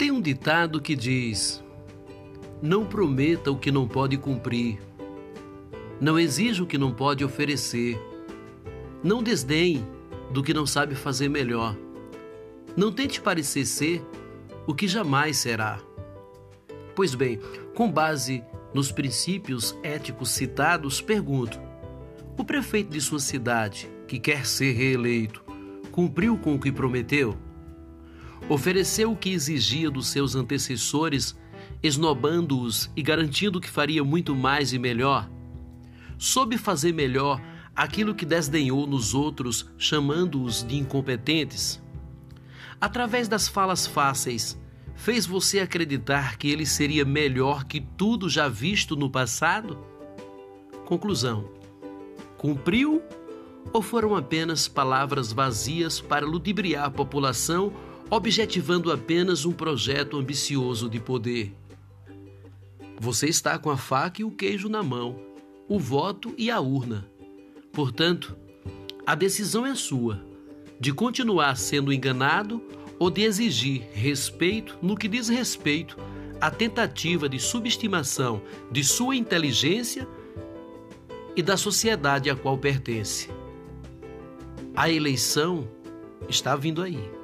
Tem um ditado que diz: Não prometa o que não pode cumprir. Não exija o que não pode oferecer. Não desdenhe do que não sabe fazer melhor. Não tente parecer ser o que jamais será. Pois bem, com base nos princípios éticos citados, pergunto: o prefeito de sua cidade, que quer ser reeleito, cumpriu com o que prometeu? Ofereceu o que exigia dos seus antecessores, esnobando-os e garantindo que faria muito mais e melhor? Soube fazer melhor aquilo que desdenhou nos outros, chamando-os de incompetentes? Através das falas fáceis, fez você acreditar que ele seria melhor que tudo já visto no passado? Conclusão: cumpriu ou foram apenas palavras vazias para ludibriar a população, objetivando apenas um projeto ambicioso de poder? Você está com a faca e o queijo na mão, o voto e a urna. Portanto, a decisão é sua de continuar sendo enganado ou de exigir respeito no que diz respeito à tentativa de subestimação de sua inteligência e da sociedade a qual pertence. A eleição está vindo aí.